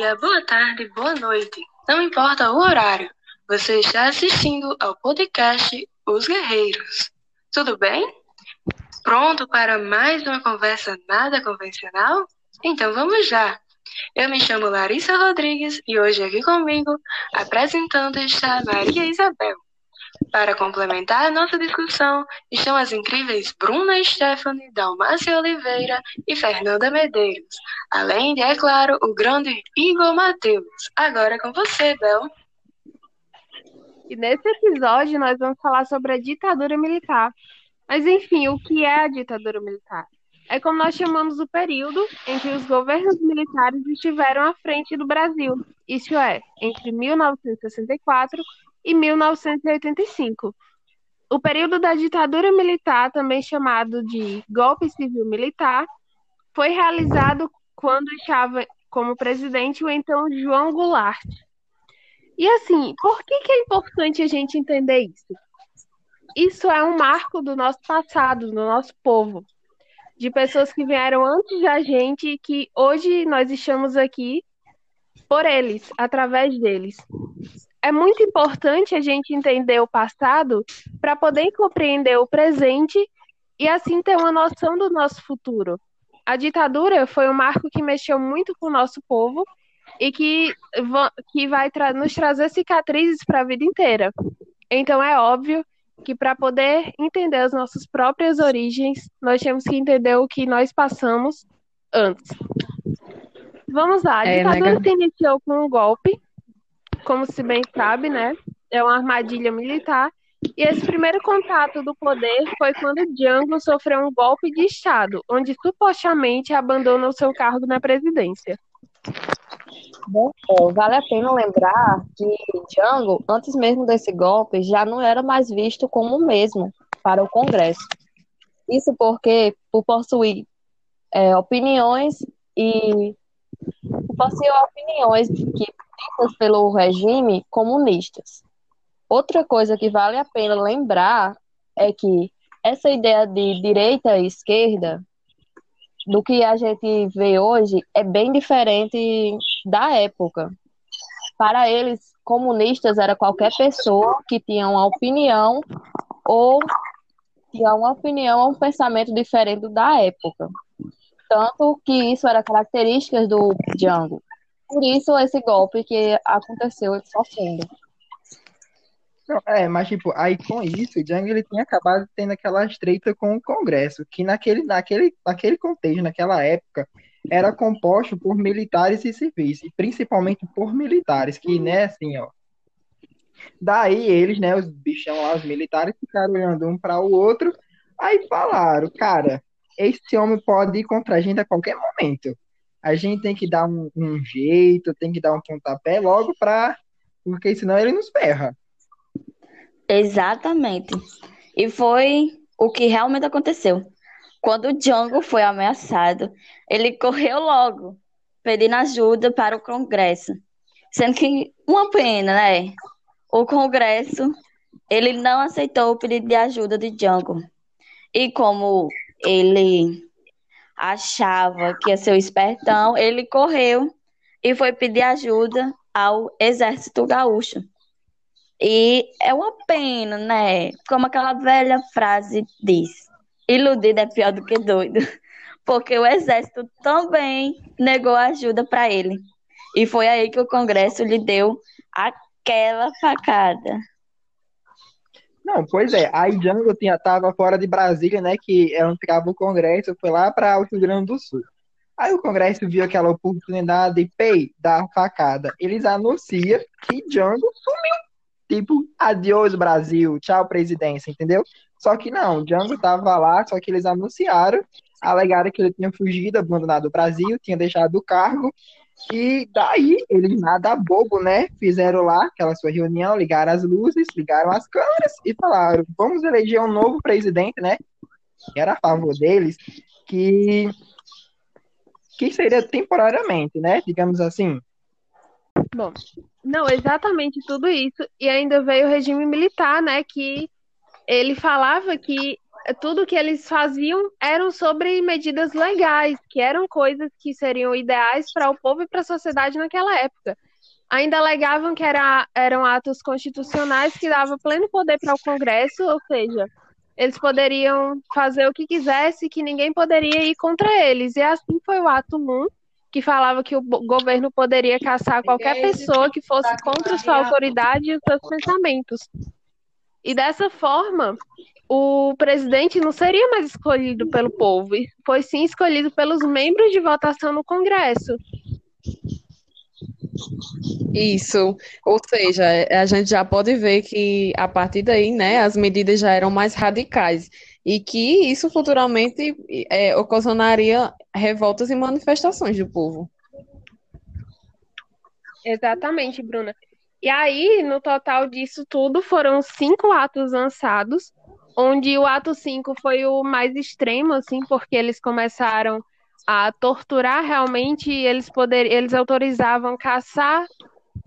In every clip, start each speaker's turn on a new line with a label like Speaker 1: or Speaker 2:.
Speaker 1: Dia, boa tarde, boa noite. Não importa o horário, você está assistindo ao podcast Os Guerreiros. Tudo bem? Pronto para mais uma conversa nada convencional? Então vamos lá! Eu me chamo Larissa Rodrigues e hoje aqui comigo, apresentando, está Maria Isabel. Para complementar a nossa discussão, estão as incríveis Bruna Stephanie, Dalmácia Oliveira e Fernanda Medeiros, além de, é claro, o grande Igor Matheus. Agora é com você, Bel.
Speaker 2: E nesse episódio nós vamos falar sobre a ditadura militar. Mas enfim, o que é a ditadura militar? É como nós chamamos o período em que os governos militares estiveram à frente do Brasil, isso é, entre 1964 e 1985. O período da ditadura militar, também chamado de golpe civil militar, foi realizado quando estava como presidente o então João Goulart. E assim, por que, que é importante a gente entender isso? Isso é um marco do nosso passado, do nosso povo, de pessoas que vieram antes da gente e que hoje nós estamos aqui por eles, através deles é muito importante a gente entender o passado para poder compreender o presente e assim ter uma noção do nosso futuro. A ditadura foi um marco que mexeu muito com o nosso povo e que, que vai tra nos trazer cicatrizes para a vida inteira. Então é óbvio que para poder entender as nossas próprias origens, nós temos que entender o que nós passamos antes. Vamos lá, a é, ditadura é, se iniciou com um golpe como se bem sabe, né, é uma armadilha militar. E esse primeiro contato do poder foi quando Django sofreu um golpe de Estado, onde supostamente abandona o seu cargo na presidência.
Speaker 3: Bom, vale a pena lembrar que Django, antes mesmo desse golpe, já não era mais visto como o mesmo para o Congresso. Isso porque, por possuir é, opiniões e possuir opiniões que feitas pelo regime comunistas. Outra coisa que vale a pena lembrar é que essa ideia de direita e esquerda, do que a gente vê hoje, é bem diferente da época. Para eles, comunistas era qualquer pessoa que tinha uma opinião ou tinha uma opinião ou um pensamento diferente da época. Tanto que isso era características do Django. Por isso esse golpe que aconteceu sofrendo.
Speaker 4: É, mas tipo, aí com isso, o Django ele tinha acabado tendo aquela estreita com o Congresso, que naquele, naquele, naquele contexto, naquela época, era composto por militares e civis, e principalmente por militares, que, né, assim, ó. Daí eles, né, os bichão lá, os militares, ficaram olhando um para o outro, aí falaram, cara, esse homem pode ir contra a gente a qualquer momento a gente tem que dar um, um jeito, tem que dar um pontapé logo para. Porque senão ele nos ferra.
Speaker 3: Exatamente. E foi o que realmente aconteceu. Quando o Django foi ameaçado, ele correu logo, pedindo ajuda para o Congresso. Sendo que, uma pena, né? O Congresso, ele não aceitou o pedido de ajuda de Django. E como ele achava que ia ser o espertão, ele correu e foi pedir ajuda ao exército gaúcho. E é uma pena, né? Como aquela velha frase diz: iludido é pior do que doido. Porque o exército também negou ajuda para ele. E foi aí que o Congresso lhe deu aquela facada.
Speaker 4: Não, pois é. Aí Django tinha, tava fora de Brasília, né? Que é onde ficava o Congresso, foi lá para o Rio Grande do Sul. Aí o Congresso viu aquela oportunidade de pei, dar facada. Eles anunciam que Django sumiu. Tipo, adeus Brasil, tchau presidência, entendeu? Só que não, Django tava lá, só que eles anunciaram, alegaram que ele tinha fugido, abandonado o Brasil, tinha deixado o cargo e daí, eles nada bobo, né? Fizeram lá aquela sua reunião, ligaram as luzes, ligaram as câmeras e falaram: vamos eleger um novo presidente, né? Que era a favor deles, que, que seria temporariamente, né? Digamos assim.
Speaker 2: Bom, não, exatamente tudo isso. E ainda veio o regime militar, né? Que ele falava que tudo que eles faziam eram sobre medidas legais, que eram coisas que seriam ideais para o povo e para a sociedade naquela época. Ainda alegavam que era, eram atos constitucionais que davam pleno poder para o Congresso, ou seja, eles poderiam fazer o que quisesse, que ninguém poderia ir contra eles. E assim foi o ato 1, que falava que o governo poderia caçar qualquer pessoa que fosse contra sua autoridade e os seus pensamentos. E dessa forma, o presidente não seria mais escolhido pelo povo, foi sim escolhido pelos membros de votação no Congresso.
Speaker 5: Isso, ou seja, a gente já pode ver que a partir daí, né, as medidas já eram mais radicais e que isso futuramente é, ocasionaria revoltas e manifestações do povo.
Speaker 2: Exatamente, Bruna. E aí, no total disso tudo, foram cinco atos lançados, onde o ato 5 foi o mais extremo, assim, porque eles começaram a torturar realmente, eles poder, eles autorizavam caçar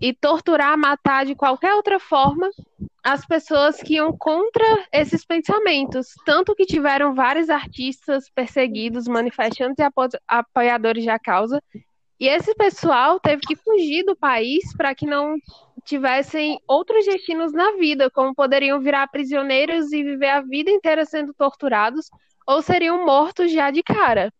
Speaker 2: e torturar, matar de qualquer outra forma as pessoas que iam contra esses pensamentos, tanto que tiveram vários artistas perseguidos, manifestantes e apoiadores da causa, e esse pessoal teve que fugir do país para que não tivessem outros destinos na vida, como poderiam virar prisioneiros e viver a vida inteira sendo torturados, ou seriam mortos já de cara.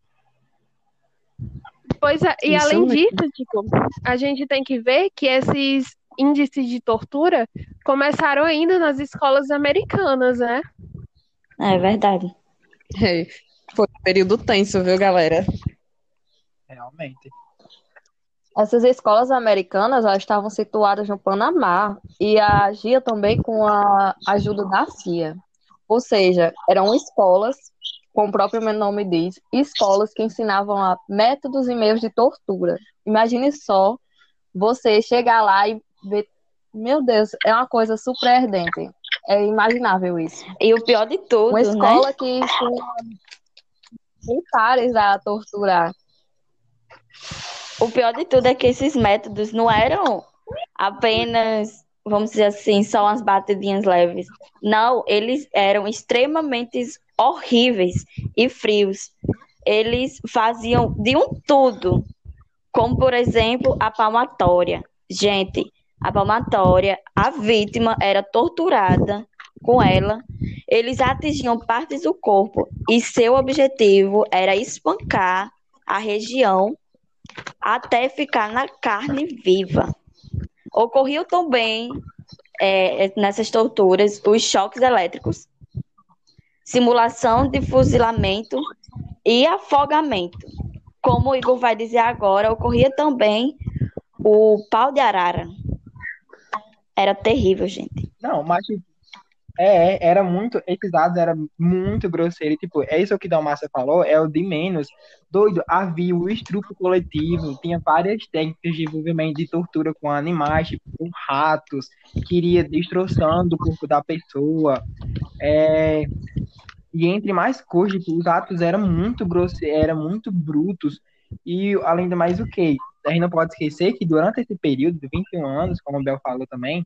Speaker 2: Pois é, e Isso além é disso, tipo, a gente tem que ver que esses índices de tortura começaram ainda nas escolas americanas, né?
Speaker 3: É verdade.
Speaker 5: É, foi um período tenso, viu, galera?
Speaker 4: Realmente.
Speaker 3: Essas escolas americanas elas estavam situadas no Panamá e agia também com a ajuda da CIA. Ou seja, eram escolas, como o próprio nome diz, escolas que ensinavam a métodos e meios de tortura. Imagine só você chegar lá e ver. Meu Deus, é uma coisa surpreendente. É imaginável isso.
Speaker 6: E o pior de tudo,
Speaker 3: Uma escola
Speaker 6: né?
Speaker 3: que ensina militares a torturar.
Speaker 6: O pior de tudo é que esses métodos não eram apenas, vamos dizer assim, só umas batidinhas leves. Não, eles eram extremamente horríveis e frios. Eles faziam de um tudo, como por exemplo a palmatória. Gente, a palmatória, a vítima era torturada com ela. Eles atingiam partes do corpo e seu objetivo era espancar a região até ficar na carne viva. Ocorriam também é, nessas torturas os choques elétricos, simulação de fuzilamento e afogamento. Como o Igor vai dizer agora, ocorria também o pau de arara. Era terrível, gente.
Speaker 4: Não, mas é, é, era muito, esses dados eram muito grosseiros, tipo, é isso que o Dalmácia falou, é o de menos. Doido, havia o estrupo coletivo, tinha várias técnicas de envolvimento de tortura com animais, tipo, com ratos, que iria destroçando o corpo da pessoa. É, e entre mais coisas, tipo, os atos eram muito grosseiros, eram muito brutos, e além do mais o que? A gente não pode esquecer que durante esse período de 21 anos, como o Bel falou também,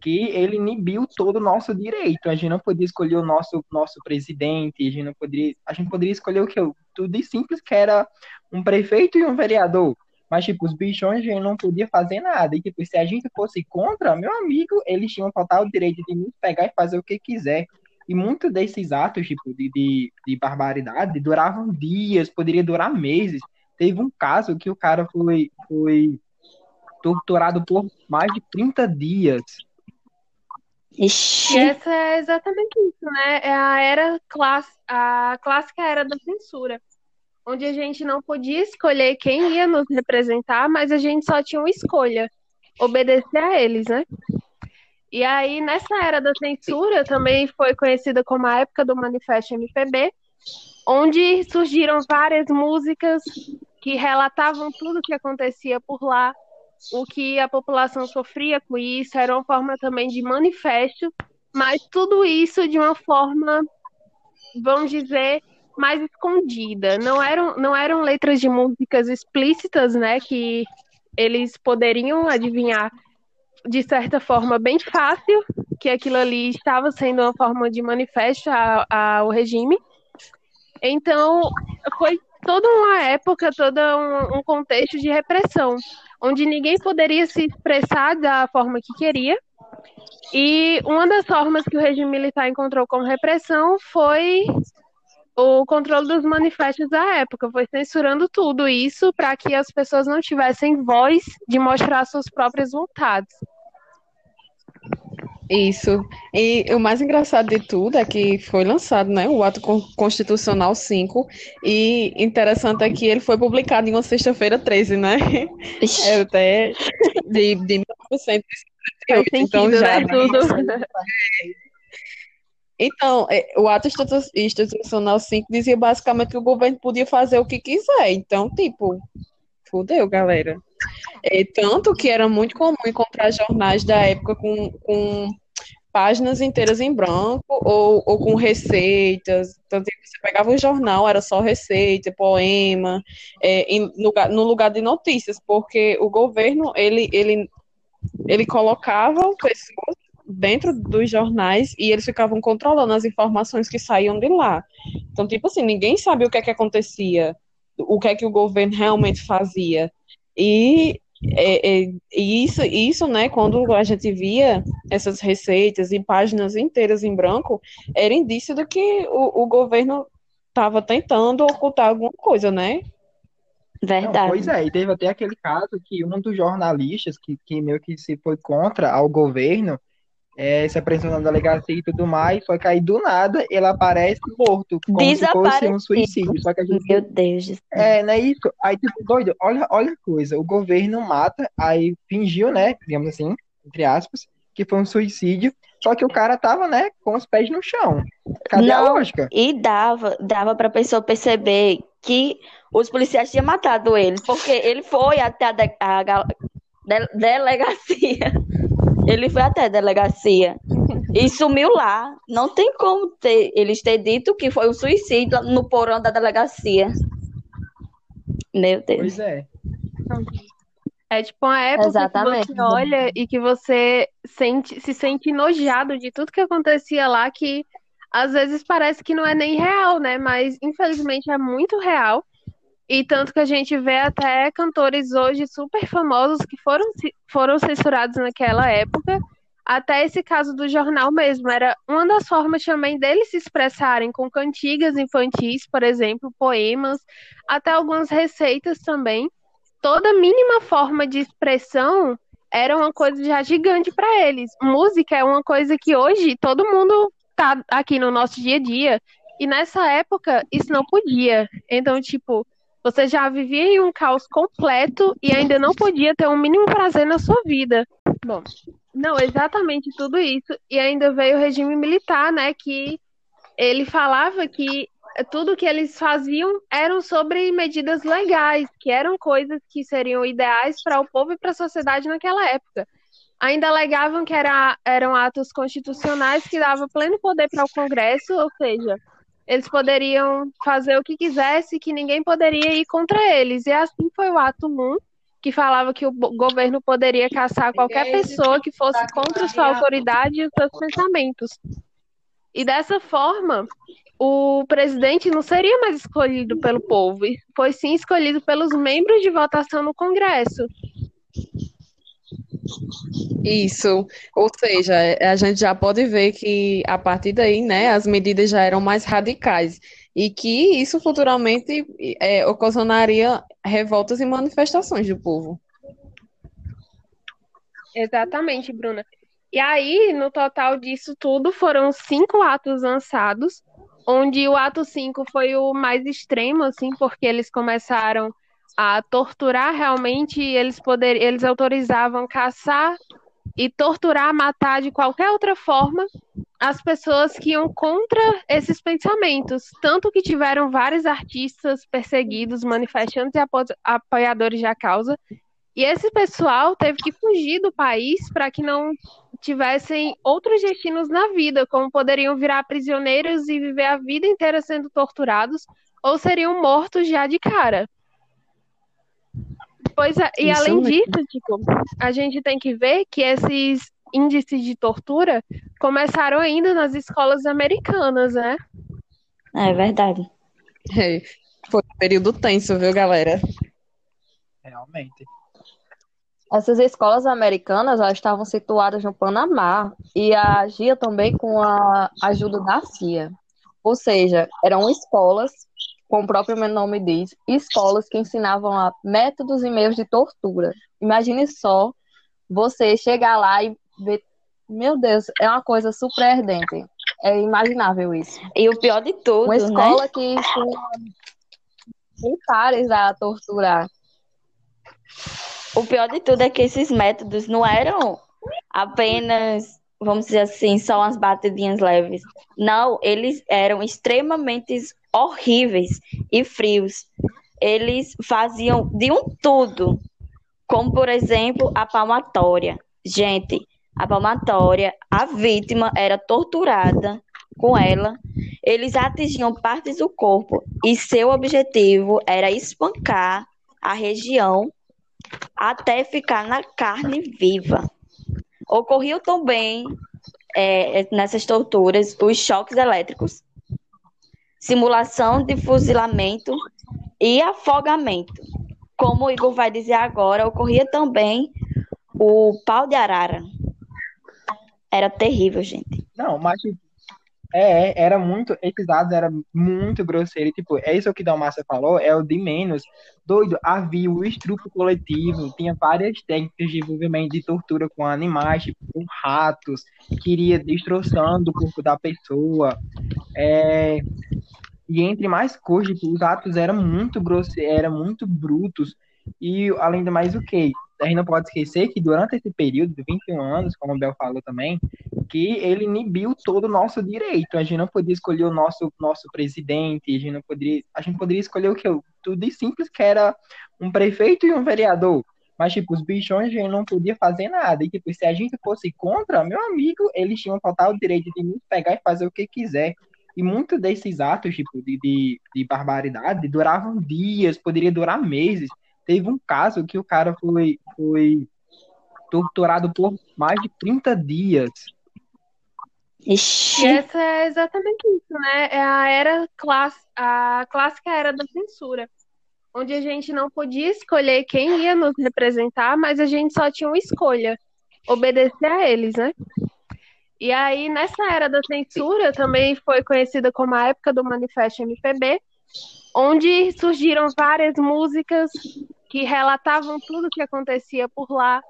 Speaker 4: que ele inibiu todo o nosso direito. A gente não podia escolher o nosso, nosso presidente, a gente não poderia, a gente poderia escolher o que? Tudo de simples, que era um prefeito e um vereador. Mas, tipo, os bichões a gente não podia fazer nada. E, tipo, se a gente fosse contra, meu amigo, eles tinham total direito de nos pegar e fazer o que quiser. E muitos desses atos, tipo, de, de, de barbaridade duravam dias, poderia durar meses. Teve um caso que o cara foi, foi torturado por mais de 30 dias.
Speaker 2: Ixi. E essa é exatamente isso, né? É a era class... a clássica era da censura, onde a gente não podia escolher quem ia nos representar, mas a gente só tinha uma escolha, obedecer a eles, né? E aí, nessa era da censura, também foi conhecida como a época do Manifesto MPB, onde surgiram várias músicas que relatavam tudo o que acontecia por lá, o que a população sofria com isso, era uma forma também de manifesto, mas tudo isso de uma forma, vamos dizer, mais escondida. Não eram, não eram letras de músicas explícitas, né, que eles poderiam adivinhar de certa forma bem fácil que aquilo ali estava sendo uma forma de manifesto ao regime. Então, foi toda uma época, todo um, um contexto de repressão, onde ninguém poderia se expressar da forma que queria. E uma das formas que o regime militar encontrou como repressão foi o controle dos manifestos da época, foi censurando tudo isso para que as pessoas não tivessem voz de mostrar suas próprias vontades.
Speaker 5: Isso. E o mais engraçado de tudo é que foi lançado, né, o Ato Con- Constitucional 5, e interessante é que ele foi publicado em uma sexta-feira 13, né? É até de, de 1958,
Speaker 2: Faz sentido,
Speaker 5: então já
Speaker 2: né? Tudo.
Speaker 5: Então, é, o ato Institu- institucional 5 dizia basicamente que o governo podia fazer o que quiser. Então, tipo, fudeu, galera. É, tanto que era muito comum encontrar jornais da época com, com páginas inteiras em branco ou, ou com receitas. Então, tipo, você pegava o jornal, era só receita, poema, é, em lugar, no lugar de notícias, porque o governo, ele, ele, ele colocava pessoas dentro dos jornais e eles ficavam controlando as informações que saíam de lá. Então, tipo assim, ninguém sabia o que é que acontecia, o que é que o governo realmente fazia. E, é, é, e isso, isso, né, quando a gente via essas receitas e páginas inteiras em branco, era indício de que o, o governo estava tentando ocultar alguma coisa, né?
Speaker 4: Não,
Speaker 6: verdade.
Speaker 4: pois é, e teve até aquele caso que um dos jornalistas que, que meio que se foi contra ao governo, é, se apresentou na delegacia e tudo mais, foi cair do nada, ele aparece morto, como se fosse um suicídio. Só que a gente
Speaker 6: Meu Deus do céu.
Speaker 4: É, não é isso? Aí, tipo, doido, olha, olha a coisa, o governo mata, aí fingiu, né, digamos assim, entre aspas, que foi um suicídio, só que o cara tava, né, com os pés no chão. Cadê a
Speaker 6: Não.
Speaker 4: lógica?
Speaker 6: E dava, dava pra pessoa perceber que os policiais tinham matado ele, porque ele foi até a, de- a de- delegacia. Ele foi até a delegacia e sumiu lá. Não tem como ter, eles ter dito que foi um suicídio no porão da delegacia. Meu Deus.
Speaker 4: Pois é.
Speaker 2: É tipo uma época
Speaker 3: Exatamente.
Speaker 2: que você olha e que você sente, se sente enojado de tudo que acontecia lá, que às vezes parece que não é nem real, né? Mas infelizmente é muito real. E tanto que a gente vê até cantores hoje super famosos que foram, foram censurados naquela época. Até esse caso do jornal mesmo, era uma das formas também deles se expressarem com cantigas infantis, por exemplo, poemas, até algumas receitas também toda mínima forma de expressão era uma coisa já gigante para eles. Música é uma coisa que hoje todo mundo tá aqui no nosso dia a dia. E nessa época isso não podia. Então, tipo, você já vivia em um caos completo e ainda não podia ter um mínimo prazer na sua vida. Bom, não, exatamente tudo isso. E ainda veio o regime militar, né? Que ele falava que tudo que eles faziam eram sobre medidas legais, que eram coisas que seriam ideais para o povo e para a sociedade naquela época. Ainda alegavam que era, eram atos constitucionais que davam pleno poder para o Congresso, ou seja, eles poderiam fazer o que quisesse, que ninguém poderia ir contra eles. E assim foi o ato 1, que falava que o governo poderia caçar qualquer pessoa que fosse contra sua autoridade e os seus pensamentos. E dessa forma, o presidente não seria mais escolhido pelo povo, foi sim escolhido pelos membros de votação no Congresso.
Speaker 5: Isso, ou seja, é, a gente já pode ver que a partir daí, né, as medidas já eram mais radicais e que isso futuramente é, ocasionaria revoltas e manifestações do povo.
Speaker 2: Exatamente, Bruna. E aí, no total disso tudo, foram cinco atos lançados, onde o ato 5 foi o mais extremo, assim, porque eles começaram a torturar realmente, eles poder, eles autorizavam caçar e torturar, matar de qualquer outra forma as pessoas que iam contra esses pensamentos. Tanto que tiveram vários artistas perseguidos, manifestantes e apo- apoiadores da causa. E esse pessoal teve que fugir do país para que não tivessem outros destinos na vida, como poderiam virar prisioneiros e viver a vida inteira sendo torturados, ou seriam mortos já de cara. Pois é, e
Speaker 5: Isso
Speaker 2: além disso, tipo, a gente tem que ver que esses índices de tortura começaram ainda nas escolas americanas, né?
Speaker 6: É verdade.
Speaker 5: É, foi um período tenso, viu, galera?
Speaker 4: Realmente.
Speaker 3: Essas escolas americanas elas estavam situadas no Panamá e agia também com a ajuda da CIA. Ou seja, eram escolas, como o próprio nome diz, escolas que ensinavam a métodos e meios de tortura. Imagine só você chegar lá e ver. Meu Deus, é uma coisa super ardente. É imaginável isso.
Speaker 6: E o pior de tudo,
Speaker 3: Uma escola
Speaker 6: né?
Speaker 3: que militares a torturar.
Speaker 6: O pior de tudo é que esses métodos não eram apenas, vamos dizer assim, só umas batidinhas leves. Não, eles eram extremamente horríveis e frios. Eles faziam de um tudo, como por exemplo a palmatória. Gente, a palmatória, a vítima era torturada com ela. Eles atingiam partes do corpo e seu objetivo era espancar a região até ficar na carne viva. Ocorriam também é, nessas torturas os choques elétricos, simulação de fuzilamento e afogamento. Como o Igor vai dizer agora, ocorria também o pau de arara. Era terrível, gente.
Speaker 4: Não, mas é, era muito, esses dados eram muito grosseiros, tipo, é isso que Dalmácia falou, é o de menos. Doido, havia o estrupo coletivo, tinha várias técnicas de envolvimento de tortura com animais, tipo, com ratos, que iria destroçando o corpo da pessoa. É, e entre mais coisas, tipo, os atos eram muito grosseiros, eram muito brutos. E além do mais, o que? A gente não pode esquecer que durante esse período de 21 anos, como o Bel falou também, que ele inibiu todo o nosso direito. A gente não podia escolher o nosso, nosso presidente, a gente não poderia, a gente poderia escolher o que? Tudo simples que era um prefeito e um vereador. Mas, tipo, os bichões a gente não podia fazer nada. E, tipo, se a gente fosse contra, meu amigo, eles tinham total direito de nos pegar e fazer o que quiser. E muitos desses atos, tipo, de, de, de barbaridade duravam dias, poderia durar meses. Teve um caso que o cara foi, foi torturado por mais de 30 dias.
Speaker 2: E
Speaker 6: Ixi,
Speaker 2: essa é exatamente isso, né? É a era class... a clássica era da censura, onde a gente não podia escolher quem ia nos representar, mas a gente só tinha uma escolha, obedecer a eles, né? E aí, nessa era da censura, também foi conhecida como a época do Manifesto MPB, onde surgiram várias músicas que relatavam tudo o que acontecia por lá,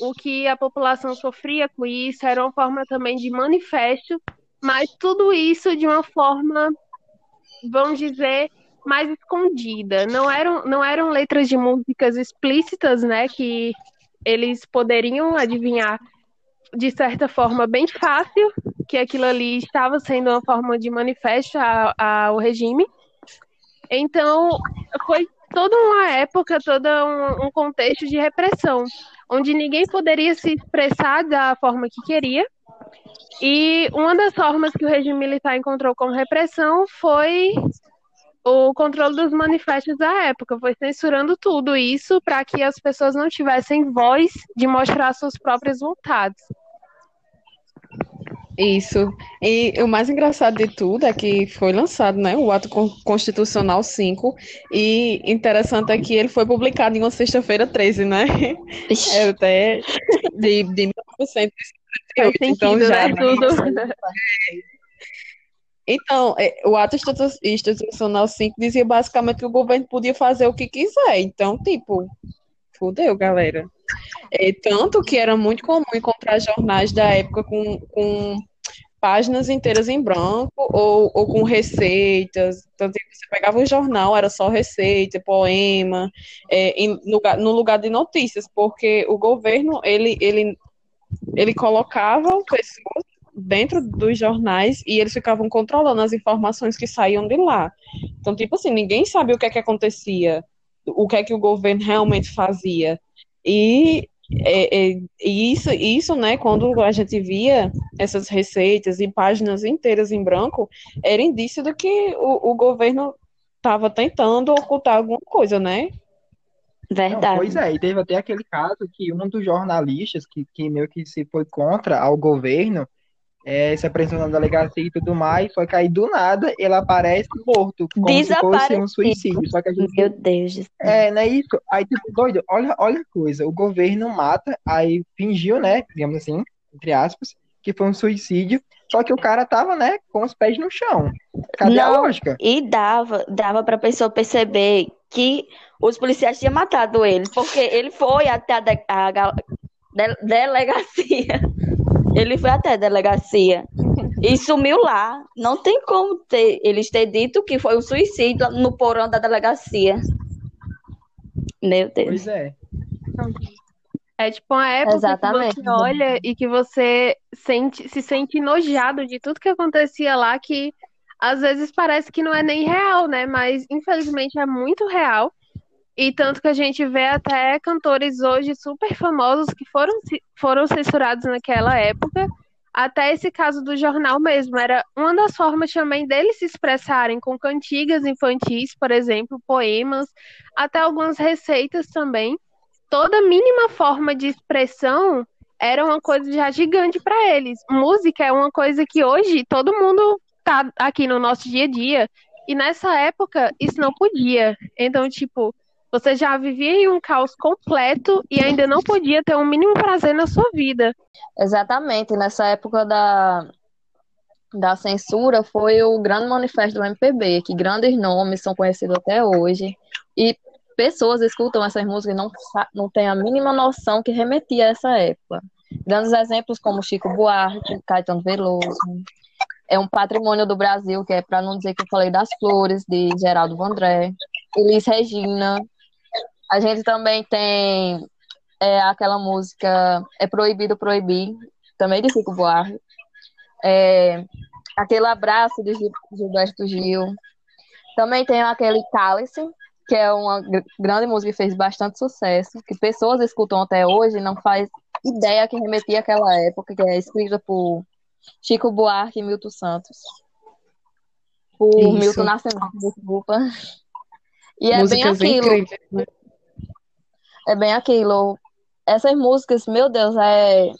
Speaker 2: o que a população sofria com isso, era uma forma também de manifesto, mas tudo isso de uma forma, vamos dizer, mais escondida. Não eram, não eram letras de músicas explícitas, né, que eles poderiam adivinhar de certa forma bem fácil que aquilo ali estava sendo uma forma de manifesto ao regime. Então, foi toda uma época, todo um, um contexto de repressão, onde ninguém poderia se expressar da forma que queria. E uma das formas que o regime militar encontrou como repressão foi o controle dos manifestos da época, foi censurando tudo isso para que as pessoas não tivessem voz de mostrar suas próprias vontades.
Speaker 5: Isso. E o mais engraçado de tudo é que foi lançado, né, o Ato Con- Constitucional 5, e interessante é que ele foi publicado em uma sexta-feira 13, né? É até de, de 1958,
Speaker 2: Faz
Speaker 5: então
Speaker 2: sentido,
Speaker 5: já
Speaker 2: né? Tudo.
Speaker 5: Então, é, o ato Institu- institucional 5 dizia basicamente que o governo podia fazer o que quiser. Então, tipo, fudeu, galera. É, tanto que era muito comum encontrar jornais da época com, com páginas inteiras em branco ou, ou com receitas. Tanto que você pegava o jornal, era só receita, poema, é, em lugar, no lugar de notícias, porque o governo, ele, ele, ele colocava pessoas dentro dos jornais e eles ficavam controlando as informações que saíam de lá. Então, tipo assim, ninguém sabia o que é que acontecia, o que é que o governo realmente fazia. E, é, é, e isso, isso, né, quando a gente via essas receitas e páginas inteiras em branco, era indício de que o, o governo estava tentando ocultar alguma coisa, né?
Speaker 4: Não,
Speaker 6: Verdade.
Speaker 4: pois é, e teve até aquele caso que um dos jornalistas que, que meio que se foi contra ao governo, é, se apresentou na delegacia e tudo mais, só que aí do nada ele aparece morto, como se fosse um suicídio. Só que a gente
Speaker 6: Meu Deus do céu.
Speaker 4: É, não é isso? Aí, tipo, doido, olha, olha a coisa, o governo mata, aí fingiu, né, digamos assim, entre aspas, que foi um suicídio, só que o cara tava, né, com os pés no chão. Cadê a
Speaker 6: Não,
Speaker 4: lógica?
Speaker 6: e dava, dava pra pessoa perceber que os policiais tinham matado ele, porque ele foi até a, de- a de- delegacia. Ele foi até a delegacia e sumiu lá. Não tem como ter, eles ter dito que foi um suicídio no porão da delegacia. Meu Deus.
Speaker 4: Pois é.
Speaker 2: É tipo uma época
Speaker 3: Exatamente.
Speaker 2: que você olha e que você sente, se sente enojado de tudo que acontecia lá, que às vezes parece que não é nem real, né? Mas infelizmente é muito real. E tanto que a gente vê até cantores hoje super famosos que foram, foram censurados naquela época. Até esse caso do jornal mesmo, era uma das formas também deles se expressarem com cantigas infantis, por exemplo, poemas, até algumas receitas também toda mínima forma de expressão era uma coisa já gigante para eles. Música é uma coisa que hoje todo mundo tá aqui no nosso dia a dia. E nessa época isso não podia. Então, tipo, você já vivia em um caos completo e ainda não podia ter um mínimo prazer na sua vida.
Speaker 3: Exatamente, nessa época da, da censura foi o grande manifesto do MPB, que grandes nomes são conhecidos até hoje, e pessoas escutam essas músicas e não, não têm a mínima noção que remetia a essa época. Grandes exemplos como Chico Buarque, Caetano Veloso, é um patrimônio do Brasil, que é para não dizer que eu falei das flores, de Geraldo Vandré, Elis Regina. A gente também tem é, aquela música É Proibido Proibir, também de Chico Buarque. É, aquele abraço de Gil- Gilberto Gil. Também tem aquele Cálice, que é uma gr- grande música que fez bastante sucesso, que pessoas escutam até hoje e não faz ideia que remetia àquela época, que é escrita por Chico Buarque e Milton Santos. Por
Speaker 5: Isso.
Speaker 3: Milton Nascimento, desculpa. E é bem
Speaker 5: Músicas
Speaker 3: aquilo.
Speaker 5: incríveis, né?
Speaker 3: É bem aquilo. Essas músicas, meu Deus, é.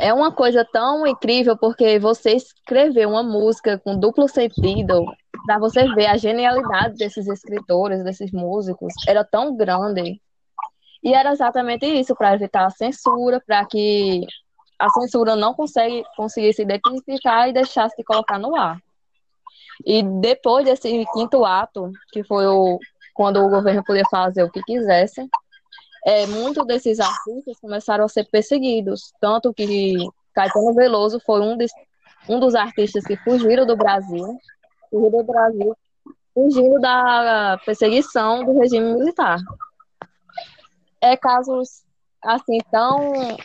Speaker 3: É uma coisa tão incrível porque você escrever uma música com duplo sentido, para você ver a genialidade desses escritores, desses músicos, era tão grande. E era exatamente isso, para evitar a censura, para que a censura não consegue, conseguisse identificar e deixasse de colocar no ar. E depois desse quinto ato, que foi o, quando o governo podia fazer o que quisesse, é, muitos desses artistas começaram a ser perseguidos. Tanto que Caetano Veloso foi um, des- um dos artistas que fugiram do Brasil, fugiram do Brasil, fugindo da perseguição do regime militar. É casos assim tão,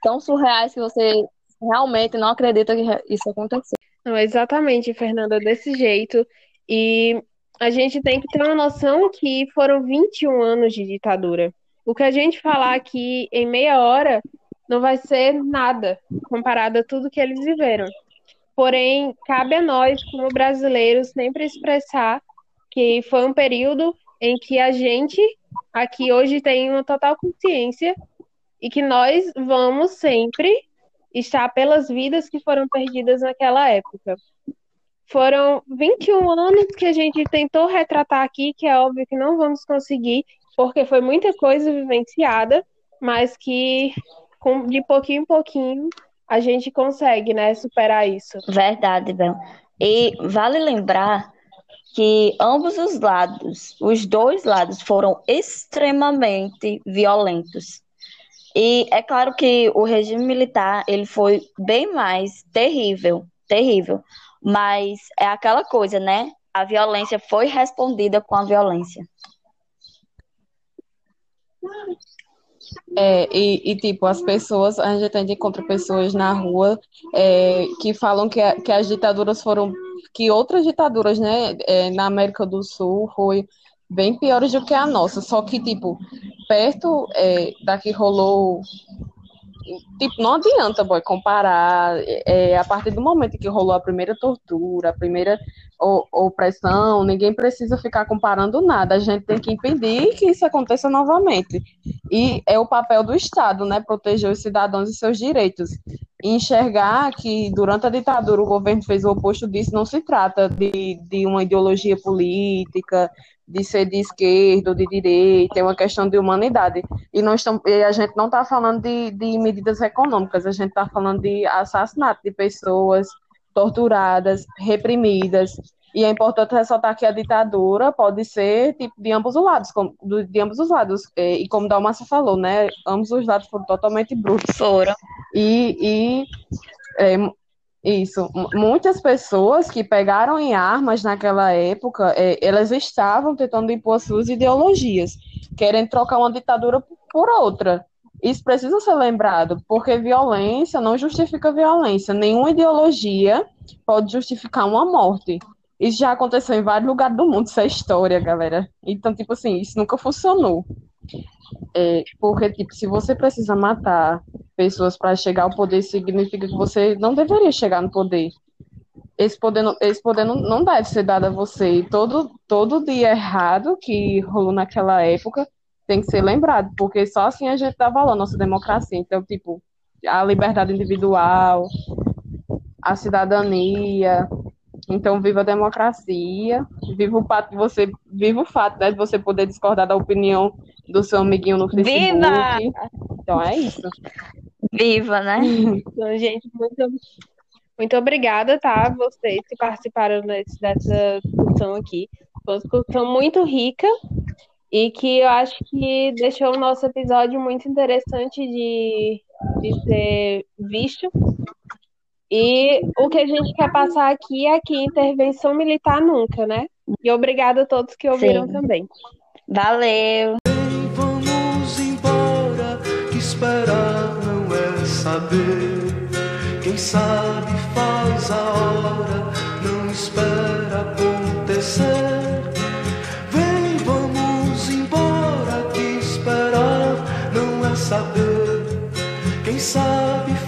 Speaker 3: tão surreais que você realmente não acredita que isso aconteceu.
Speaker 2: Não, exatamente, Fernanda, desse jeito. E a gente tem que ter uma noção que foram 21 anos de ditadura. O que a gente falar aqui em meia hora não vai ser nada comparado a tudo que eles viveram. Porém, cabe a nós, como brasileiros, sempre expressar que foi um período em que a gente aqui hoje tem uma total consciência e que nós vamos sempre estar pelas vidas que foram perdidas naquela época. Foram 21 anos que a gente tentou retratar aqui, que é óbvio que não vamos conseguir, porque foi muita coisa vivenciada, mas que com- de pouquinho em pouquinho a gente consegue, né, superar isso.
Speaker 6: Verdade, Bel. E vale lembrar que ambos os lados, os dois lados, foram extremamente violentos. E é claro que o regime militar ele foi bem mais terrível, terrível. Mas é aquela coisa, né? A violência foi respondida com a violência.
Speaker 5: É, e, e, tipo, as pessoas, a gente ainda encontra pessoas na rua é, que falam que, que as ditaduras foram, que outras ditaduras, né, é, na América do Sul foi bem piores do que a nossa, só que, tipo, perto é, da que rolou, tipo, não adianta, boy, comparar, é, a partir do momento que rolou a primeira tortura, a primeira opressão, ninguém precisa ficar comparando nada. A gente tem que impedir que isso aconteça novamente. E é o papel do Estado, né, proteger os cidadãos e seus direitos. E enxergar que durante a ditadura o governo fez o oposto disso, não se trata de, de uma ideologia política, de ser de esquerda ou de direita, é uma questão de humanidade. E, nós tam, e a gente não está falando de, de medidas econômicas, a gente está falando de assassinato de pessoas, torturadas, reprimidas. E é importante ressaltar que a ditadura pode ser tipo, de ambos os lados, como, de ambos os lados. E, como Dalmácia falou, né? Ambos os lados foram totalmente brutos.
Speaker 6: Foram.
Speaker 5: E, e é, isso. Muitas pessoas que pegaram em armas naquela época, é, elas estavam tentando impor suas ideologias, querendo trocar uma ditadura por outra. Isso precisa ser lembrado, porque violência não justifica violência. Nenhuma ideologia pode justificar uma morte. Isso já aconteceu em vários lugares do mundo, isso é história, galera. Então, tipo assim, isso nunca funcionou. É, porque, tipo, se você precisa matar pessoas para chegar ao poder, significa que você não deveria chegar no poder. Esse poder, não, esse poder não, não deve ser dado a você. E todo, todo dia errado que rolou naquela época tem que ser lembrado, porque só assim a gente dá valor à nossa democracia. Então, tipo, a liberdade individual, a cidadania. Então, viva a democracia, viva o fato de você, viva o fato né, de você poder discordar da opinião do seu amiguinho no Facebook.
Speaker 6: Viva!
Speaker 5: Então é isso.
Speaker 6: Viva, né?
Speaker 2: Então, gente, muito, muito obrigada, tá? Vocês que participaram desse, dessa discussão aqui. Foi uma discussão muito rica e que eu acho que deixou o nosso episódio muito interessante de, de ser visto. E o que a gente quer passar aqui é que intervenção militar nunca, né? E obrigado a todos que ouviram
Speaker 6: Sim.
Speaker 2: também.
Speaker 6: Valeu!
Speaker 7: Bem, vamos embora, que esperar não é saber. Quem sabe faz a hora, não espera acontecer. Vem, vamos embora, que esperar não é saber. Quem sabe faz